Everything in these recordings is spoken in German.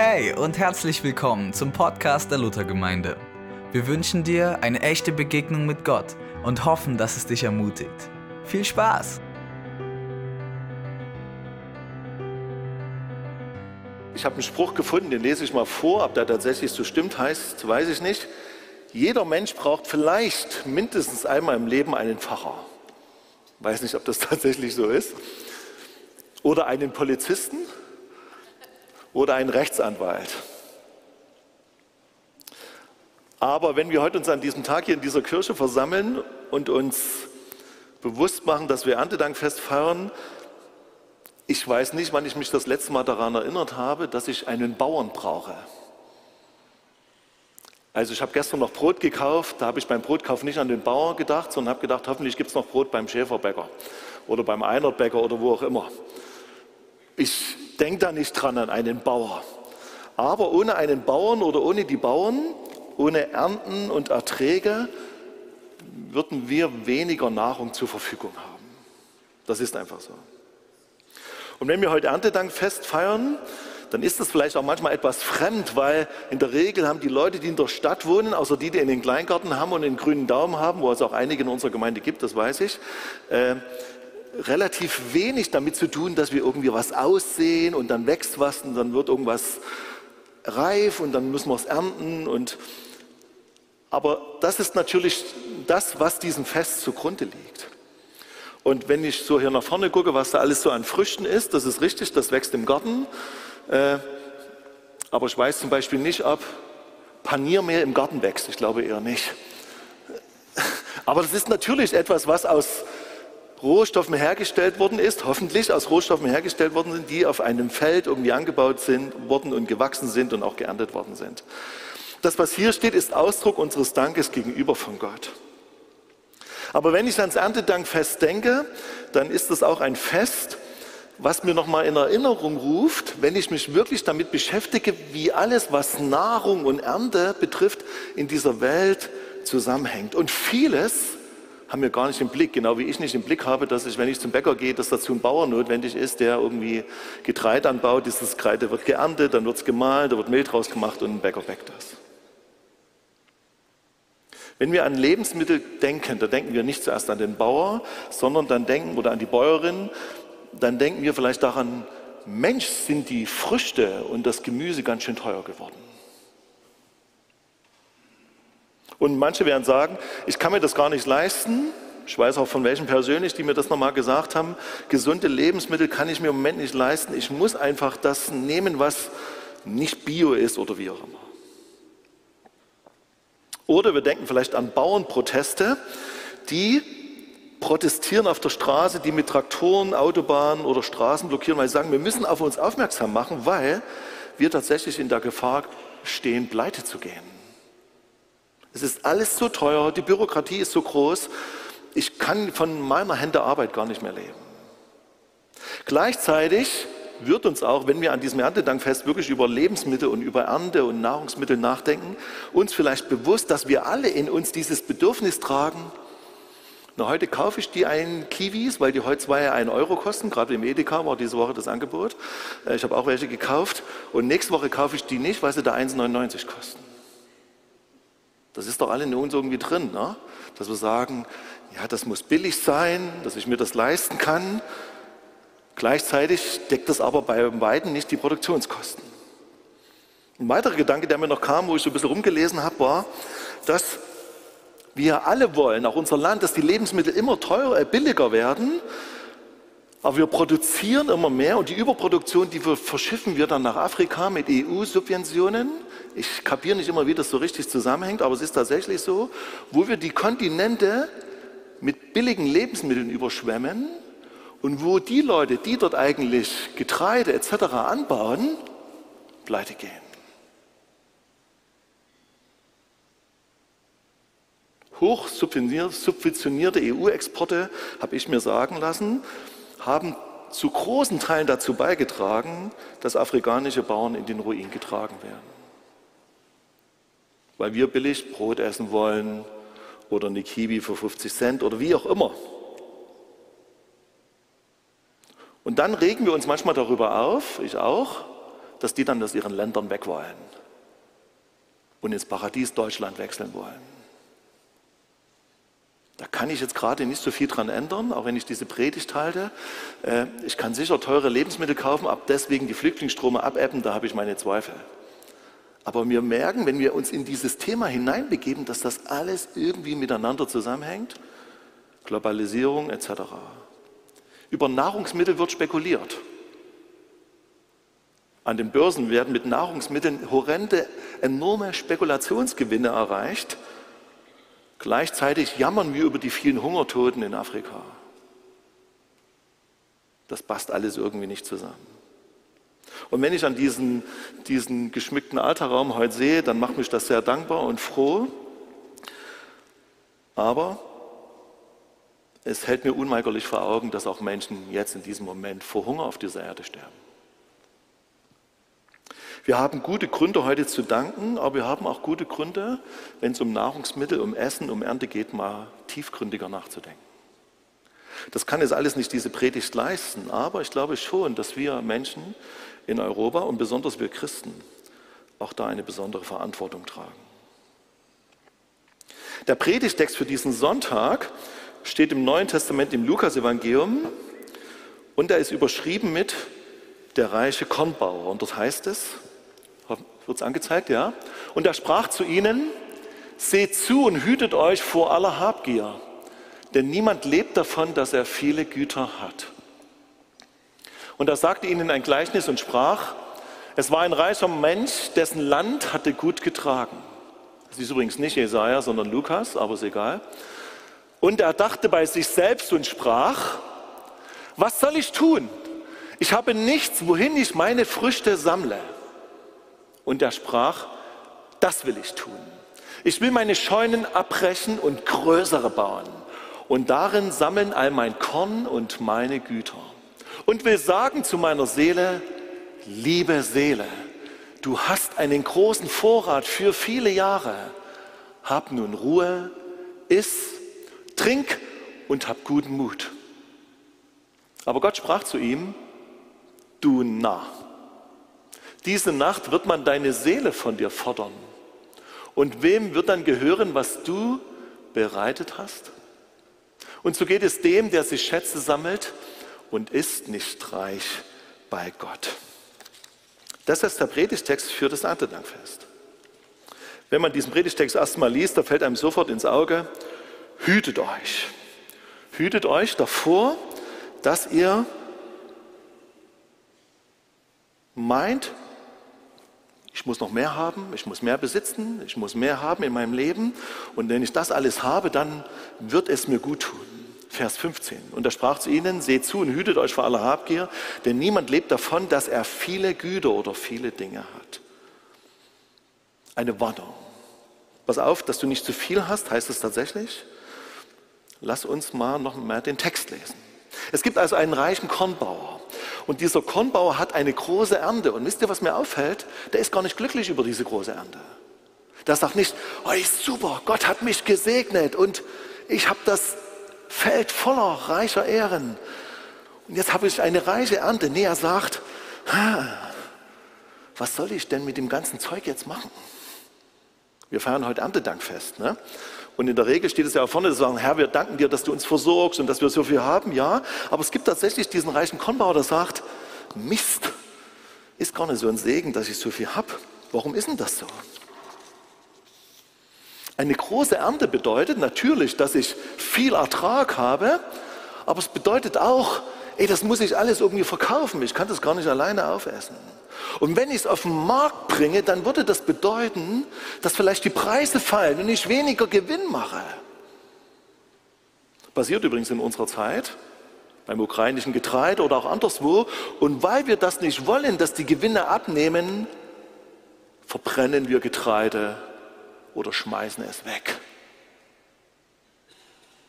Hey und herzlich willkommen zum Podcast der Luthergemeinde. Wir wünschen dir eine echte Begegnung mit Gott und hoffen, dass es dich ermutigt. Viel Spaß! Ich habe einen Spruch gefunden, den lese ich mal vor. Ob der tatsächlich so stimmt, heißt, weiß ich nicht. Jeder Mensch braucht vielleicht mindestens einmal im Leben einen Pfarrer. Weiß nicht, ob das tatsächlich so ist. Oder einen Polizisten oder einen Rechtsanwalt. Aber wenn wir heute uns an diesem Tag hier in dieser Kirche versammeln und uns bewusst machen, dass wir Erntedankfest feiern, ich weiß nicht, wann ich mich das letzte Mal daran erinnert habe, dass ich einen Bauern brauche. Also ich habe gestern noch Brot gekauft, da habe ich beim Brotkauf nicht an den Bauer gedacht, sondern habe gedacht, hoffentlich gibt es noch Brot beim Schäferbäcker oder beim Einertbäcker oder wo auch immer. Ich denke da nicht dran an einen Bauer. Aber ohne einen Bauern oder ohne die Bauern, ohne Ernten und Erträge, würden wir weniger Nahrung zur Verfügung haben. Das ist einfach so. Und wenn wir heute Erntedankfest feiern, dann ist das vielleicht auch manchmal etwas fremd, weil in der Regel haben die Leute, die in der Stadt wohnen, außer die, die in den Kleingarten haben und den grünen Daumen haben, wo es auch einige in unserer Gemeinde gibt, das weiß ich, äh, relativ wenig damit zu tun, dass wir irgendwie was aussehen und dann wächst was und dann wird irgendwas reif und dann müssen wir es ernten. Und, aber das ist natürlich das, was diesem Fest zugrunde liegt. Und wenn ich so hier nach vorne gucke, was da alles so an Früchten ist, das ist richtig, das wächst im Garten. Äh, aber ich weiß zum Beispiel nicht, ob Paniermehl im Garten wächst. Ich glaube eher nicht. Aber das ist natürlich etwas, was aus Rohstoffen hergestellt worden ist, hoffentlich aus Rohstoffen hergestellt worden sind, die auf einem Feld irgendwie angebaut sind, worden und gewachsen sind und auch geerntet worden sind. Das, was hier steht, ist Ausdruck unseres Dankes gegenüber von Gott. Aber wenn ich ans Erntedankfest denke, dann ist es auch ein Fest, was mir nochmal in Erinnerung ruft, wenn ich mich wirklich damit beschäftige, wie alles, was Nahrung und Ernte betrifft, in dieser Welt zusammenhängt. Und vieles haben wir gar nicht im Blick, genau wie ich nicht im Blick habe, dass ich, wenn ich zum Bäcker gehe, dass dazu ein Bauer notwendig ist, der irgendwie Getreide anbaut. Dieses Getreide wird geerntet, dann wird es gemahlen, da wird Mehl draus gemacht und ein Bäcker bäckt das. Wenn wir an Lebensmittel denken, dann denken wir nicht zuerst an den Bauer, sondern dann denken oder an die Bäuerin, dann denken wir vielleicht daran, Mensch, sind die Früchte und das Gemüse ganz schön teuer geworden. Und manche werden sagen, ich kann mir das gar nicht leisten. Ich weiß auch von welchen persönlich, die mir das nochmal gesagt haben. Gesunde Lebensmittel kann ich mir im Moment nicht leisten. Ich muss einfach das nehmen, was nicht bio ist oder wie auch immer. Oder wir denken vielleicht an Bauernproteste, die protestieren auf der Straße, die mit Traktoren, Autobahnen oder Straßen blockieren, weil sie sagen, wir müssen auf uns aufmerksam machen, weil wir tatsächlich in der Gefahr stehen, pleite zu gehen. Es ist alles so teuer, die Bürokratie ist so groß, ich kann von meiner Hände Arbeit gar nicht mehr leben. Gleichzeitig wird uns auch, wenn wir an diesem Erntedankfest wirklich über Lebensmittel und über Ernte und Nahrungsmittel nachdenken, uns vielleicht bewusst, dass wir alle in uns dieses Bedürfnis tragen. Na, heute kaufe ich die einen Kiwis, weil die heute zwei einen Euro kosten. Gerade im Edeka war diese Woche das Angebot. Äh, ich habe auch welche gekauft. Und nächste Woche kaufe ich die nicht, weil sie da 1,99 kosten. Das ist doch alle in uns irgendwie drin, ne? dass wir sagen, ja, das muss billig sein, dass ich mir das leisten kann. Gleichzeitig deckt das aber bei beiden nicht die Produktionskosten. Ein weiterer Gedanke, der mir noch kam, wo ich so ein bisschen rumgelesen habe, war, dass wir alle wollen, auch unser Land, dass die Lebensmittel immer teurer, äh, billiger werden, aber wir produzieren immer mehr und die Überproduktion, die verschiffen wir dann nach Afrika mit EU-Subventionen. Ich kapiere nicht immer, wie das so richtig zusammenhängt, aber es ist tatsächlich so, wo wir die Kontinente mit billigen Lebensmitteln überschwemmen und wo die Leute, die dort eigentlich Getreide etc. anbauen, pleite gehen. Hoch subventionierte EU-Exporte, habe ich mir sagen lassen, haben zu großen Teilen dazu beigetragen, dass afrikanische Bauern in den Ruin getragen werden. Weil wir billig Brot essen wollen oder eine Kiwi für 50 Cent oder wie auch immer. Und dann regen wir uns manchmal darüber auf, ich auch, dass die dann aus ihren Ländern weg wollen und ins Paradies Deutschland wechseln wollen. Da kann ich jetzt gerade nicht so viel dran ändern, auch wenn ich diese Predigt halte. Äh, ich kann sicher teure Lebensmittel kaufen, ab deswegen die Flüchtlingsströme abebben, da habe ich meine Zweifel. Aber wir merken, wenn wir uns in dieses Thema hineinbegeben, dass das alles irgendwie miteinander zusammenhängt. Globalisierung etc. Über Nahrungsmittel wird spekuliert. An den Börsen werden mit Nahrungsmitteln horrende, enorme Spekulationsgewinne erreicht. Gleichzeitig jammern wir über die vielen Hungertoten in Afrika. Das passt alles irgendwie nicht zusammen. Und wenn ich an diesen, diesen geschmückten Alterraum heute sehe, dann macht mich das sehr dankbar und froh. Aber es hält mir unweigerlich vor Augen, dass auch Menschen jetzt in diesem Moment vor Hunger auf dieser Erde sterben. Wir haben gute Gründe heute zu danken, aber wir haben auch gute Gründe, wenn es um Nahrungsmittel, um Essen, um Ernte geht, mal tiefgründiger nachzudenken. Das kann jetzt alles nicht diese Predigt leisten, aber ich glaube schon, dass wir Menschen in Europa und besonders wir Christen auch da eine besondere Verantwortung tragen. Der Predigtext für diesen Sonntag steht im Neuen Testament im Lukasevangelium und er ist überschrieben mit der reiche Kornbauer. Und dort heißt es, wird es angezeigt, ja? Und er sprach zu ihnen, seht zu und hütet euch vor aller Habgier, denn niemand lebt davon, dass er viele Güter hat. Und er sagte ihnen ein Gleichnis und sprach, es war ein reicher Mensch, dessen Land hatte gut getragen. Das ist übrigens nicht Jesaja, sondern Lukas, aber ist egal. Und er dachte bei sich selbst und sprach, was soll ich tun? Ich habe nichts, wohin ich meine Früchte sammle. Und er sprach, das will ich tun. Ich will meine Scheunen abbrechen und größere bauen und darin sammeln all mein Korn und meine Güter. Und will sagen zu meiner Seele, liebe Seele, du hast einen großen Vorrat für viele Jahre. Hab nun Ruhe, iss, trink und hab guten Mut. Aber Gott sprach zu ihm, du Narr. Diese Nacht wird man deine Seele von dir fordern. Und wem wird dann gehören, was du bereitet hast? Und so geht es dem, der sich Schätze sammelt und ist nicht reich bei Gott. Das ist der Predigtext für das Erntedankfest. Wenn man diesen Predigtext erstmal liest, da fällt einem sofort ins Auge, hütet euch. Hütet euch davor, dass ihr meint, muss noch mehr haben, ich muss mehr besitzen, ich muss mehr haben in meinem Leben. Und wenn ich das alles habe, dann wird es mir gut tun. Vers 15. Und er sprach zu ihnen, seht zu und hütet euch vor aller Habgier, denn niemand lebt davon, dass er viele Güter oder viele Dinge hat. Eine Warnung. Pass auf, dass du nicht zu viel hast, heißt es tatsächlich. Lass uns mal noch mehr den Text lesen. Es gibt also einen reichen Kornbauer. Und dieser Kornbauer hat eine große Ernte. Und wisst ihr, was mir auffällt? Der ist gar nicht glücklich über diese große Ernte. Der sagt nicht, oh, ist super, Gott hat mich gesegnet und ich habe das Feld voller reicher Ehren. Und jetzt habe ich eine reiche Ernte. Nee, er sagt, was soll ich denn mit dem ganzen Zeug jetzt machen? Wir feiern heute Erntedankfest. Ne? Und in der Regel steht es ja auch vorne, dass sagen, Herr, wir danken dir, dass du uns versorgst und dass wir so viel haben, ja. Aber es gibt tatsächlich diesen reichen Kornbauer, der sagt, Mist, ist gar nicht so ein Segen, dass ich so viel habe. Warum ist denn das so? Eine große Ernte bedeutet natürlich, dass ich viel Ertrag habe, aber es bedeutet auch, ey, das muss ich alles irgendwie verkaufen. Ich kann das gar nicht alleine aufessen. Und wenn ich es auf den Markt bringe, dann würde das bedeuten, dass vielleicht die Preise fallen und ich weniger Gewinn mache. Passiert übrigens in unserer Zeit beim ukrainischen Getreide oder auch anderswo. Und weil wir das nicht wollen, dass die Gewinne abnehmen, verbrennen wir Getreide oder schmeißen es weg.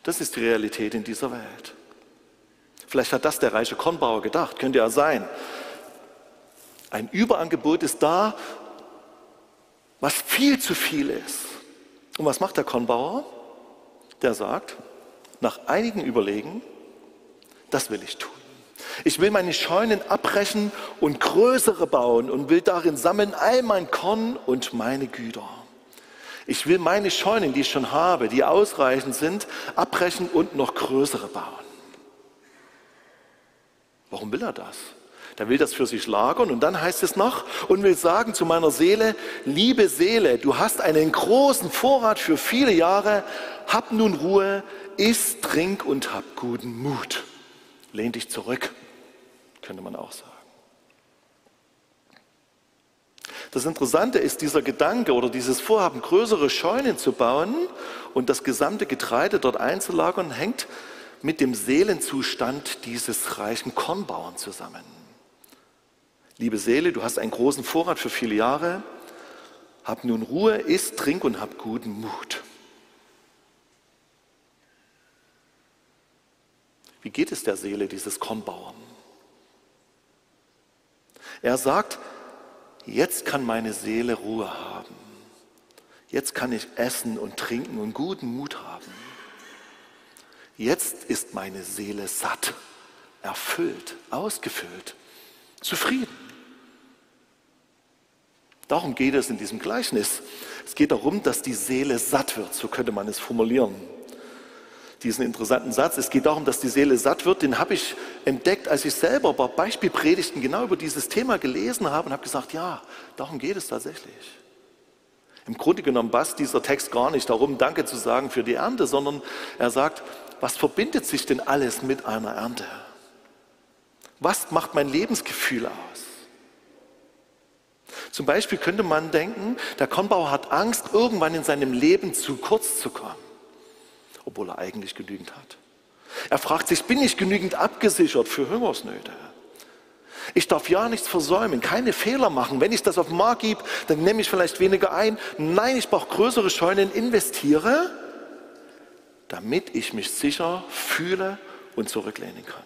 Das ist die Realität in dieser Welt. Vielleicht hat das der reiche Kornbauer gedacht, könnte ja sein. Ein Überangebot ist da, was viel zu viel ist. Und was macht der Kornbauer? Der sagt, nach einigen Überlegen, das will ich tun. Ich will meine Scheunen abbrechen und größere bauen und will darin sammeln all mein Korn und meine Güter. Ich will meine Scheunen, die ich schon habe, die ausreichend sind, abbrechen und noch größere bauen. Warum will er das? Der will das für sich lagern und dann heißt es noch und will sagen zu meiner Seele, liebe Seele, du hast einen großen Vorrat für viele Jahre, hab nun Ruhe, iss, trink und hab guten Mut. Lehn dich zurück, könnte man auch sagen. Das Interessante ist dieser Gedanke oder dieses Vorhaben, größere Scheunen zu bauen und das gesamte Getreide dort einzulagern, hängt mit dem Seelenzustand dieses reichen Kornbauern zusammen. Liebe Seele, du hast einen großen Vorrat für viele Jahre. Hab nun Ruhe, iss, trink und hab guten Mut. Wie geht es der Seele dieses Kornbauern? Er sagt, jetzt kann meine Seele Ruhe haben. Jetzt kann ich essen und trinken und guten Mut haben. Jetzt ist meine Seele satt, erfüllt, ausgefüllt, zufrieden. Darum geht es in diesem Gleichnis. Es geht darum, dass die Seele satt wird, so könnte man es formulieren. Diesen interessanten Satz, es geht darum, dass die Seele satt wird, den habe ich entdeckt, als ich selber bei Beispielpredigten genau über dieses Thema gelesen habe und habe gesagt, ja, darum geht es tatsächlich. Im Grunde genommen passt dieser Text gar nicht darum, Danke zu sagen für die Ernte, sondern er sagt, was verbindet sich denn alles mit einer Ernte? Was macht mein Lebensgefühl aus? Zum Beispiel könnte man denken, der Kornbauer hat Angst, irgendwann in seinem Leben zu kurz zu kommen, obwohl er eigentlich genügend hat. Er fragt sich, bin ich genügend abgesichert für Hungersnöte? Ich darf ja nichts versäumen, keine Fehler machen. Wenn ich das auf den Markt gebe, dann nehme ich vielleicht weniger ein. Nein, ich brauche größere Scheunen, investiere, damit ich mich sicher fühle und zurücklehnen kann.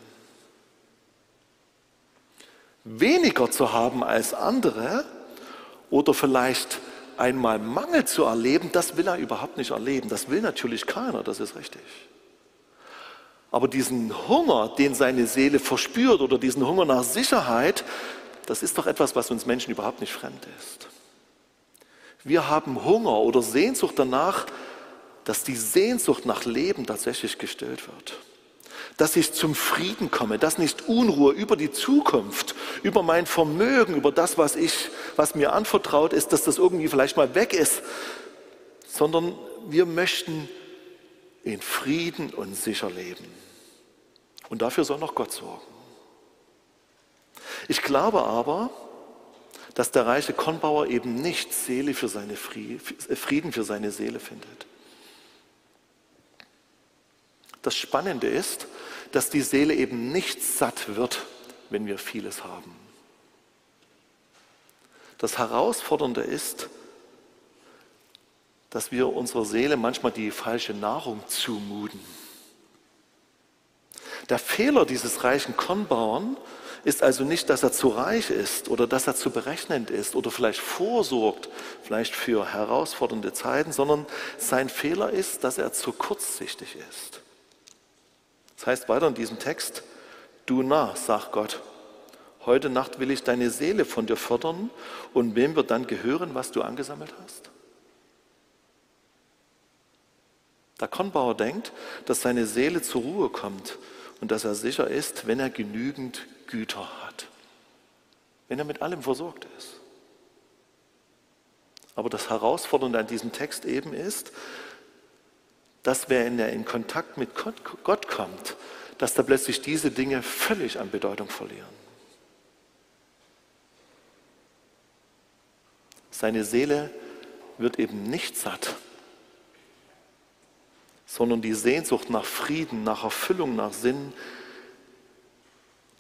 Weniger zu haben als andere oder vielleicht einmal Mangel zu erleben, das will er überhaupt nicht erleben. Das will natürlich keiner, das ist richtig. Aber diesen Hunger, den seine Seele verspürt oder diesen Hunger nach Sicherheit, das ist doch etwas, was uns Menschen überhaupt nicht fremd ist. Wir haben Hunger oder Sehnsucht danach, dass die Sehnsucht nach Leben tatsächlich gestillt wird dass ich zum Frieden komme, dass nicht Unruhe über die Zukunft, über mein Vermögen, über das, was ich, was mir anvertraut ist, dass das irgendwie vielleicht mal weg ist, sondern wir möchten in Frieden und sicher leben. Und dafür soll noch Gott sorgen. Ich glaube aber, dass der reiche Kornbauer eben nicht Seele für seine Frieden für seine Seele findet. Das Spannende ist, dass die Seele eben nicht satt wird, wenn wir vieles haben. Das Herausfordernde ist, dass wir unserer Seele manchmal die falsche Nahrung zumuten. Der Fehler dieses reichen Kornbauern ist also nicht, dass er zu reich ist oder dass er zu berechnend ist oder vielleicht vorsorgt, vielleicht für herausfordernde Zeiten, sondern sein Fehler ist, dass er zu kurzsichtig ist. Das heißt weiter in diesem Text, du nah, sagt Gott, heute Nacht will ich deine Seele von dir fordern und wem wird dann gehören, was du angesammelt hast? Der Kornbauer denkt, dass seine Seele zur Ruhe kommt und dass er sicher ist, wenn er genügend Güter hat, wenn er mit allem versorgt ist. Aber das Herausfordernde an diesem Text eben ist, dass wenn er in Kontakt mit Gott kommt, dass da plötzlich diese Dinge völlig an Bedeutung verlieren. Seine Seele wird eben nicht satt, sondern die Sehnsucht nach Frieden, nach Erfüllung, nach Sinn,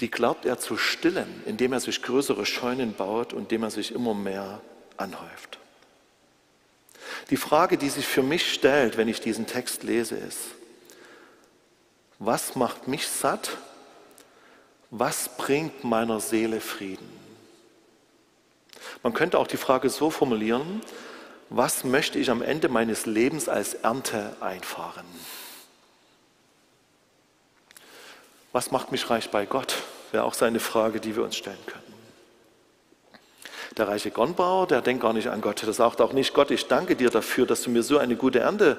die glaubt er zu stillen, indem er sich größere Scheunen baut und indem er sich immer mehr anhäuft. Die Frage, die sich für mich stellt, wenn ich diesen Text lese, ist, was macht mich satt? Was bringt meiner Seele Frieden? Man könnte auch die Frage so formulieren, was möchte ich am Ende meines Lebens als Ernte einfahren? Was macht mich reich bei Gott, wäre auch seine Frage, die wir uns stellen können. Der reiche Kornbauer, der denkt gar nicht an Gott. Der sagt auch nicht, Gott, ich danke dir dafür, dass du mir so eine gute Ernte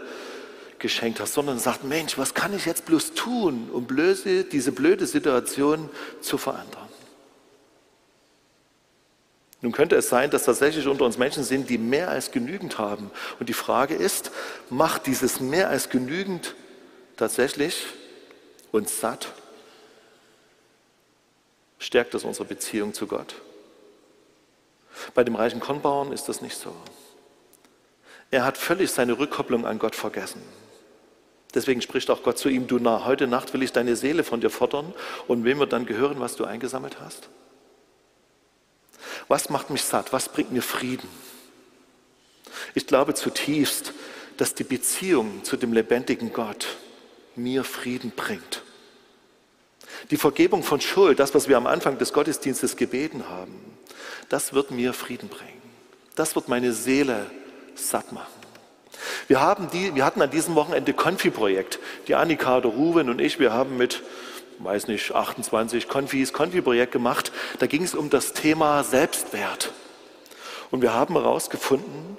geschenkt hast, sondern sagt, Mensch, was kann ich jetzt bloß tun, um blöse, diese blöde Situation zu verändern? Nun könnte es sein, dass tatsächlich unter uns Menschen sind, die mehr als genügend haben. Und die Frage ist, macht dieses mehr als genügend tatsächlich uns satt? Stärkt das unsere Beziehung zu Gott? Bei dem reichen Kornbauern ist das nicht so. Er hat völlig seine Rückkopplung an Gott vergessen. Deswegen spricht auch Gott zu ihm, du nah, heute Nacht will ich deine Seele von dir fordern und wem wird dann gehören, was du eingesammelt hast? Was macht mich satt? Was bringt mir Frieden? Ich glaube zutiefst, dass die Beziehung zu dem lebendigen Gott mir Frieden bringt. Die Vergebung von Schuld, das, was wir am Anfang des Gottesdienstes gebeten haben, das wird mir Frieden bringen. Das wird meine Seele satt machen. Wir, haben die, wir hatten an diesem Wochenende Konfi-Projekt. Die Annika, der Ruben und ich, wir haben mit, weiß nicht, 28 Konfis Konfi-Projekt gemacht. Da ging es um das Thema Selbstwert. Und wir haben herausgefunden,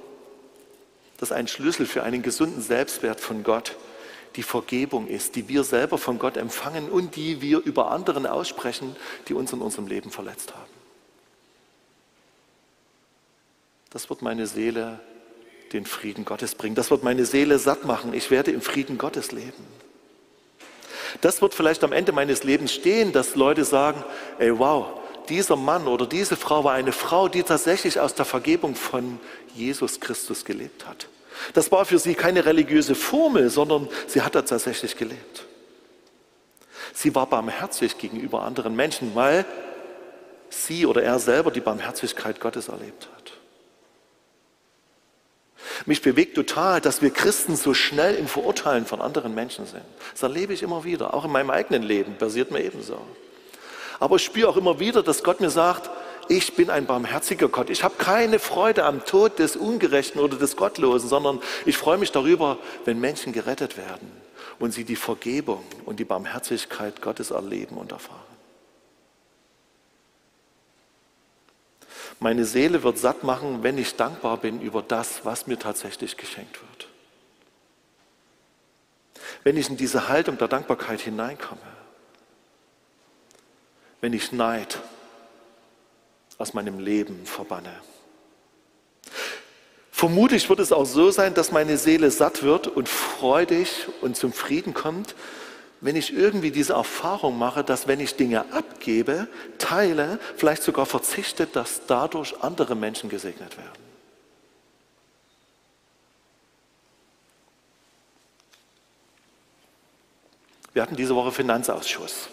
dass ein Schlüssel für einen gesunden Selbstwert von Gott die Vergebung ist, die wir selber von Gott empfangen und die wir über anderen aussprechen, die uns in unserem Leben verletzt haben. Das wird meine Seele den Frieden Gottes bringen. Das wird meine Seele satt machen. Ich werde im Frieden Gottes leben. Das wird vielleicht am Ende meines Lebens stehen, dass Leute sagen, ey wow, dieser Mann oder diese Frau war eine Frau, die tatsächlich aus der Vergebung von Jesus Christus gelebt hat. Das war für sie keine religiöse Formel, sondern sie hat das tatsächlich gelebt. Sie war barmherzig gegenüber anderen Menschen, weil sie oder er selber die Barmherzigkeit Gottes erlebt hat. Mich bewegt total, dass wir Christen so schnell im Verurteilen von anderen Menschen sind. Das erlebe ich immer wieder, auch in meinem eigenen Leben, passiert mir ebenso. Aber ich spüre auch immer wieder, dass Gott mir sagt, ich bin ein barmherziger Gott. Ich habe keine Freude am Tod des Ungerechten oder des Gottlosen, sondern ich freue mich darüber, wenn Menschen gerettet werden und sie die Vergebung und die Barmherzigkeit Gottes erleben und erfahren. Meine Seele wird satt machen, wenn ich dankbar bin über das, was mir tatsächlich geschenkt wird. Wenn ich in diese Haltung der Dankbarkeit hineinkomme, wenn ich Neid aus meinem Leben verbanne. Vermutlich wird es auch so sein, dass meine Seele satt wird und freudig und zum Frieden kommt, wenn ich irgendwie diese Erfahrung mache, dass wenn ich Dinge abgebe, teile, vielleicht sogar verzichte, dass dadurch andere Menschen gesegnet werden. Wir hatten diese Woche Finanzausschuss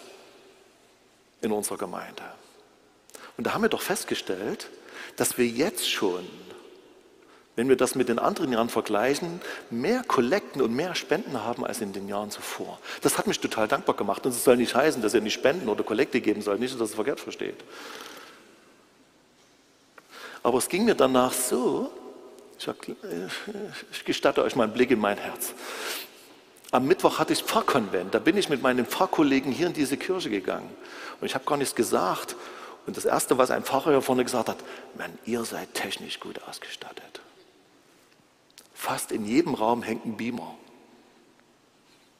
in unserer Gemeinde. Und da haben wir doch festgestellt, dass wir jetzt schon wenn wir das mit den anderen Jahren vergleichen, mehr Kollekten und mehr Spenden haben als in den Jahren zuvor. Das hat mich total dankbar gemacht. Und es soll nicht heißen, dass ihr nicht Spenden oder Kollekte geben sollt, nicht, dass ihr es verkehrt versteht. Aber es ging mir danach so, ich, ich gestatte euch mal einen Blick in mein Herz. Am Mittwoch hatte ich Pfarrkonvent, da bin ich mit meinen Pfarrkollegen hier in diese Kirche gegangen. Und ich habe gar nichts gesagt. Und das Erste, was ein Pfarrer hier vorne gesagt hat, man, ihr seid technisch gut ausgestattet. Fast in jedem Raum hängt ein Beamer.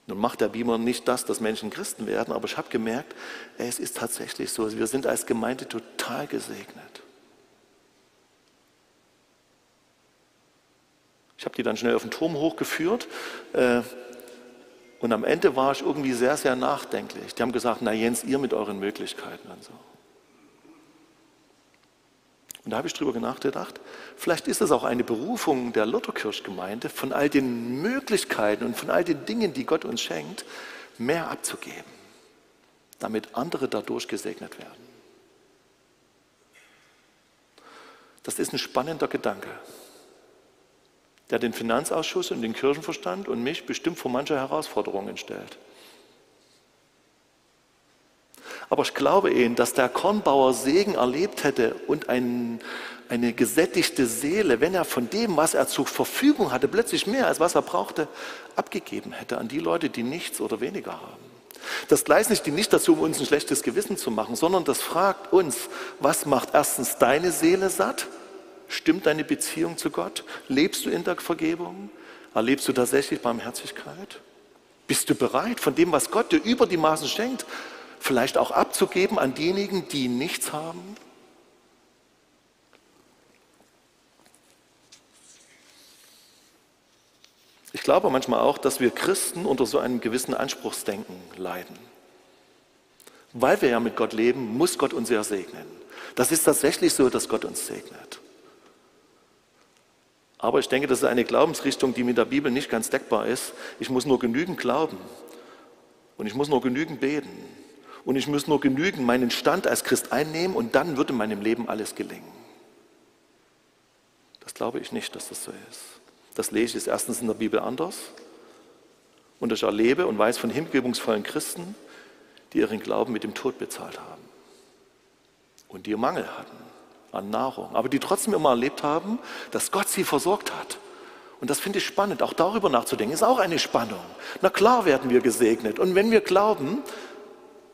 Nun macht der Beamer nicht das, dass Menschen Christen werden, aber ich habe gemerkt, es ist tatsächlich so. Wir sind als Gemeinde total gesegnet. Ich habe die dann schnell auf den Turm hochgeführt äh, und am Ende war ich irgendwie sehr, sehr nachdenklich. Die haben gesagt, na Jens, ihr mit euren Möglichkeiten und so. Und da habe ich drüber nachgedacht, vielleicht ist es auch eine Berufung der Lutherkirchgemeinde, von all den Möglichkeiten und von all den Dingen, die Gott uns schenkt, mehr abzugeben, damit andere dadurch gesegnet werden. Das ist ein spannender Gedanke, der den Finanzausschuss und den Kirchenverstand und mich bestimmt vor mancher Herausforderungen stellt. Aber ich glaube Ihnen, dass der Kornbauer Segen erlebt hätte und ein, eine gesättigte Seele, wenn er von dem, was er zur Verfügung hatte, plötzlich mehr als was er brauchte, abgegeben hätte an die Leute, die nichts oder weniger haben. Das Gleichnis dient nicht dazu, um uns ein schlechtes Gewissen zu machen, sondern das fragt uns, was macht erstens deine Seele satt? Stimmt deine Beziehung zu Gott? Lebst du in der Vergebung? Erlebst du tatsächlich Barmherzigkeit? Bist du bereit, von dem, was Gott dir über die Maßen schenkt, vielleicht auch abzugeben an diejenigen, die nichts haben? Ich glaube manchmal auch, dass wir Christen unter so einem gewissen Anspruchsdenken leiden. Weil wir ja mit Gott leben, muss Gott uns ja segnen. Das ist tatsächlich so, dass Gott uns segnet. Aber ich denke, das ist eine Glaubensrichtung, die mit der Bibel nicht ganz deckbar ist. Ich muss nur genügend glauben und ich muss nur genügend beten und ich muss nur genügend meinen Stand als Christ einnehmen und dann wird in meinem Leben alles gelingen. Das glaube ich nicht, dass das so ist. Das lese ich erstens in der Bibel anders. Und ich erlebe und weiß von hingebungsvollen Christen, die ihren Glauben mit dem Tod bezahlt haben. Und die Mangel hatten an Nahrung. Aber die trotzdem immer erlebt haben, dass Gott sie versorgt hat. Und das finde ich spannend. Auch darüber nachzudenken, ist auch eine Spannung. Na klar werden wir gesegnet. Und wenn wir glauben,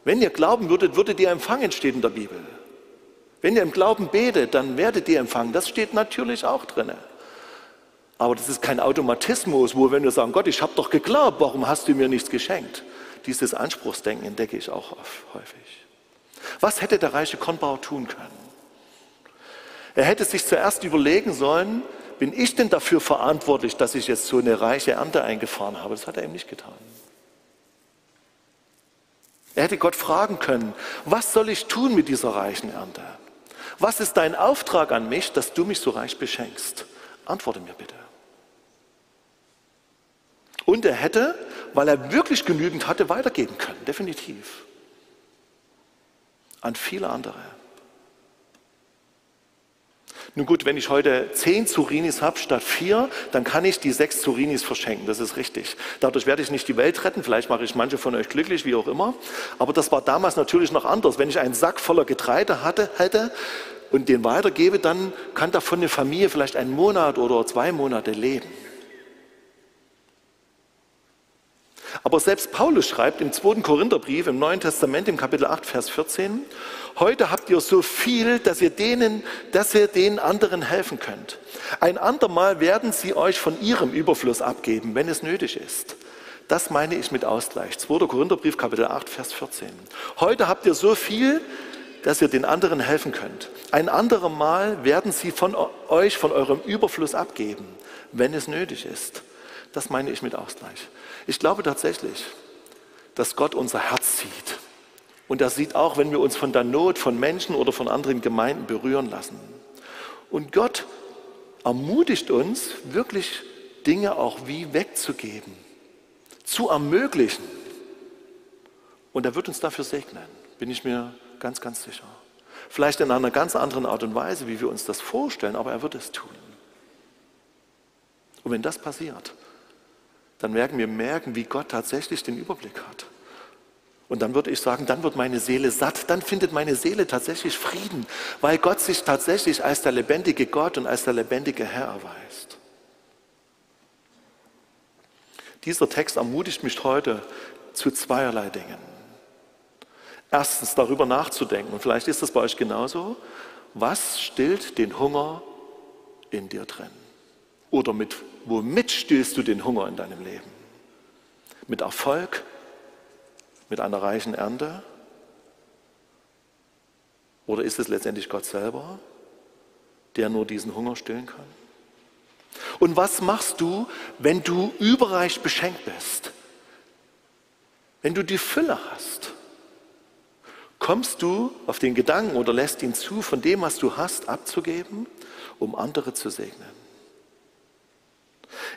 wenn ihr glauben würdet, würdet ihr empfangen, steht in der Bibel. Wenn ihr im Glauben betet, dann werdet ihr empfangen. Das steht natürlich auch drin. Aber das ist kein Automatismus, wo wenn wir sagen, Gott, ich habe doch geglaubt, warum hast du mir nichts geschenkt? Dieses Anspruchsdenken entdecke ich auch häufig. Was hätte der reiche Kornbauer tun können? Er hätte sich zuerst überlegen sollen, bin ich denn dafür verantwortlich, dass ich jetzt so eine reiche Ernte eingefahren habe? Das hat er eben nicht getan. Er hätte Gott fragen können, was soll ich tun mit dieser reichen Ernte? Was ist dein Auftrag an mich, dass du mich so reich beschenkst? Antworte mir bitte. Und er hätte, weil er wirklich genügend hatte, weitergeben können, definitiv. An viele andere. Nun gut, wenn ich heute zehn Zurinis habe statt vier, dann kann ich die sechs Zurinis verschenken, das ist richtig. Dadurch werde ich nicht die Welt retten, vielleicht mache ich manche von euch glücklich, wie auch immer. Aber das war damals natürlich noch anders. Wenn ich einen Sack voller Getreide hatte, hätte und den weitergebe, dann kann davon eine Familie vielleicht einen Monat oder zwei Monate leben. Aber selbst Paulus schreibt im 2. Korintherbrief im Neuen Testament im Kapitel 8, Vers 14, heute habt ihr so viel, dass ihr denen, dass ihr den anderen helfen könnt. Ein andermal werden sie euch von ihrem Überfluss abgeben, wenn es nötig ist. Das meine ich mit Ausgleich. 2. Korintherbrief, Kapitel 8, Vers 14. Heute habt ihr so viel, dass ihr den anderen helfen könnt. Ein anderes Mal werden sie von euch, von eurem Überfluss abgeben, wenn es nötig ist. Das meine ich mit Ausgleich. Ich glaube tatsächlich, dass Gott unser Herz sieht. Und er sieht auch, wenn wir uns von der Not von Menschen oder von anderen Gemeinden berühren lassen. Und Gott ermutigt uns, wirklich Dinge auch wie wegzugeben, zu ermöglichen. Und er wird uns dafür segnen, bin ich mir ganz, ganz sicher. Vielleicht in einer ganz anderen Art und Weise, wie wir uns das vorstellen, aber er wird es tun. Und wenn das passiert, dann werden wir merken, wie Gott tatsächlich den Überblick hat. Und dann würde ich sagen, dann wird meine Seele satt, dann findet meine Seele tatsächlich Frieden, weil Gott sich tatsächlich als der lebendige Gott und als der lebendige Herr erweist. Dieser Text ermutigt mich heute zu zweierlei Dingen. Erstens darüber nachzudenken, und vielleicht ist das bei euch genauso, was stillt den Hunger in dir drin? Oder mit womit stillst du den Hunger in deinem Leben? Mit Erfolg? Mit einer reichen Ernte? Oder ist es letztendlich Gott selber, der nur diesen Hunger stillen kann? Und was machst du, wenn du überreich beschenkt bist? Wenn du die Fülle hast? Kommst du auf den Gedanken oder lässt ihn zu, von dem, was du hast, abzugeben, um andere zu segnen?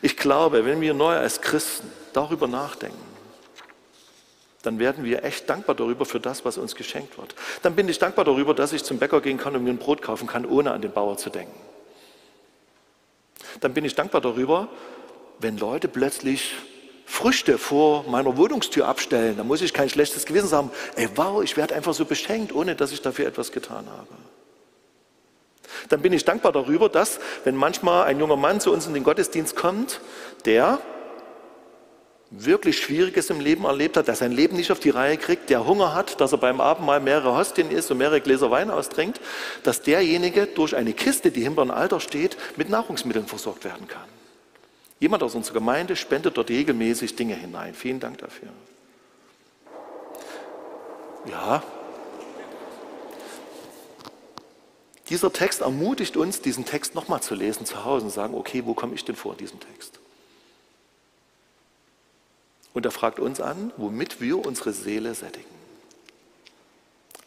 Ich glaube, wenn wir neu als Christen darüber nachdenken, dann werden wir echt dankbar darüber für das, was uns geschenkt wird. Dann bin ich dankbar darüber, dass ich zum Bäcker gehen kann und mir ein Brot kaufen kann, ohne an den Bauer zu denken. Dann bin ich dankbar darüber, wenn Leute plötzlich Früchte vor meiner Wohnungstür abstellen. Dann muss ich kein schlechtes Gewissen sagen, ey wow, ich werde einfach so beschenkt, ohne dass ich dafür etwas getan habe dann bin ich dankbar darüber, dass, wenn manchmal ein junger Mann zu uns in den Gottesdienst kommt, der wirklich Schwieriges im Leben erlebt hat, der sein Leben nicht auf die Reihe kriegt, der Hunger hat, dass er beim Abendmahl mehrere Hostien isst und mehrere Gläser Wein austrinkt, dass derjenige durch eine Kiste, die hinter einem Alter steht, mit Nahrungsmitteln versorgt werden kann. Jemand aus unserer Gemeinde spendet dort regelmäßig Dinge hinein. Vielen Dank dafür. Ja. Dieser Text ermutigt uns, diesen Text nochmal zu lesen zu Hause und sagen, okay, wo komme ich denn vor in diesem Text? Und er fragt uns an, womit wir unsere Seele sättigen.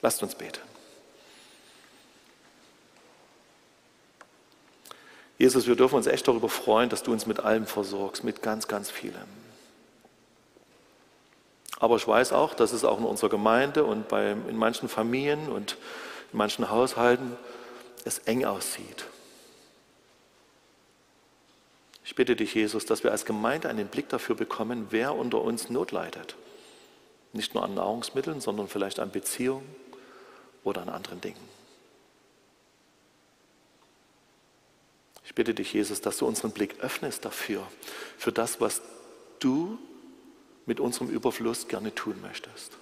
Lasst uns beten. Jesus, wir dürfen uns echt darüber freuen, dass du uns mit allem versorgst, mit ganz, ganz vielem. Aber ich weiß auch, dass es auch in unserer Gemeinde und bei, in manchen Familien und in manchen Haushalten es eng aussieht. Ich bitte dich, Jesus, dass wir als Gemeinde einen Blick dafür bekommen, wer unter uns Not leidet. Nicht nur an Nahrungsmitteln, sondern vielleicht an Beziehungen oder an anderen Dingen. Ich bitte dich, Jesus, dass du unseren Blick öffnest dafür, für das, was du mit unserem Überfluss gerne tun möchtest.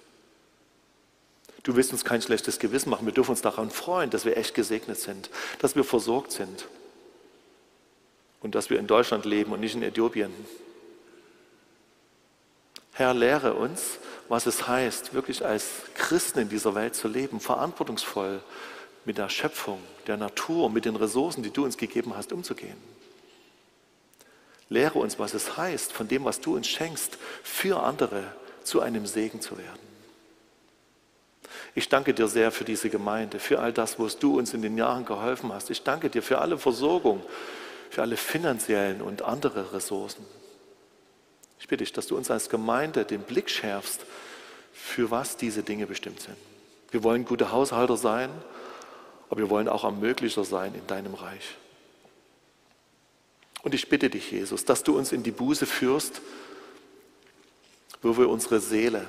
Du willst uns kein schlechtes Gewissen machen. Wir dürfen uns daran freuen, dass wir echt gesegnet sind, dass wir versorgt sind und dass wir in Deutschland leben und nicht in Äthiopien. Herr, lehre uns, was es heißt, wirklich als Christen in dieser Welt zu leben, verantwortungsvoll mit der Schöpfung, der Natur, mit den Ressourcen, die du uns gegeben hast, umzugehen. Lehre uns, was es heißt, von dem, was du uns schenkst, für andere zu einem Segen zu werden. Ich danke dir sehr für diese Gemeinde, für all das, was du uns in den Jahren geholfen hast. Ich danke dir für alle Versorgung, für alle finanziellen und andere Ressourcen. Ich bitte dich, dass du uns als Gemeinde den Blick schärfst, für was diese Dinge bestimmt sind. Wir wollen gute Haushalter sein, aber wir wollen auch Ermöglicher sein in deinem Reich. Und ich bitte dich, Jesus, dass du uns in die Buße führst, wo wir unsere Seele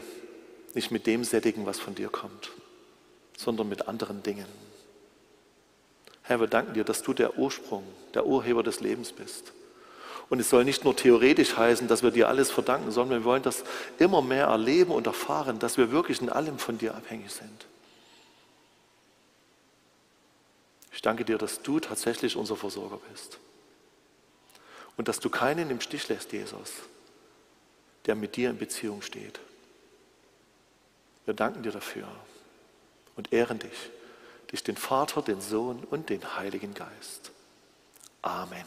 nicht mit dem sättigen, was von dir kommt, sondern mit anderen Dingen. Herr, wir danken dir, dass du der Ursprung, der Urheber des Lebens bist. Und es soll nicht nur theoretisch heißen, dass wir dir alles verdanken, sondern wir wollen das immer mehr erleben und erfahren, dass wir wirklich in allem von dir abhängig sind. Ich danke dir, dass du tatsächlich unser Versorger bist. Und dass du keinen im Stich lässt, Jesus, der mit dir in Beziehung steht. Wir danken dir dafür und ehren dich durch den Vater, den Sohn und den Heiligen Geist. Amen.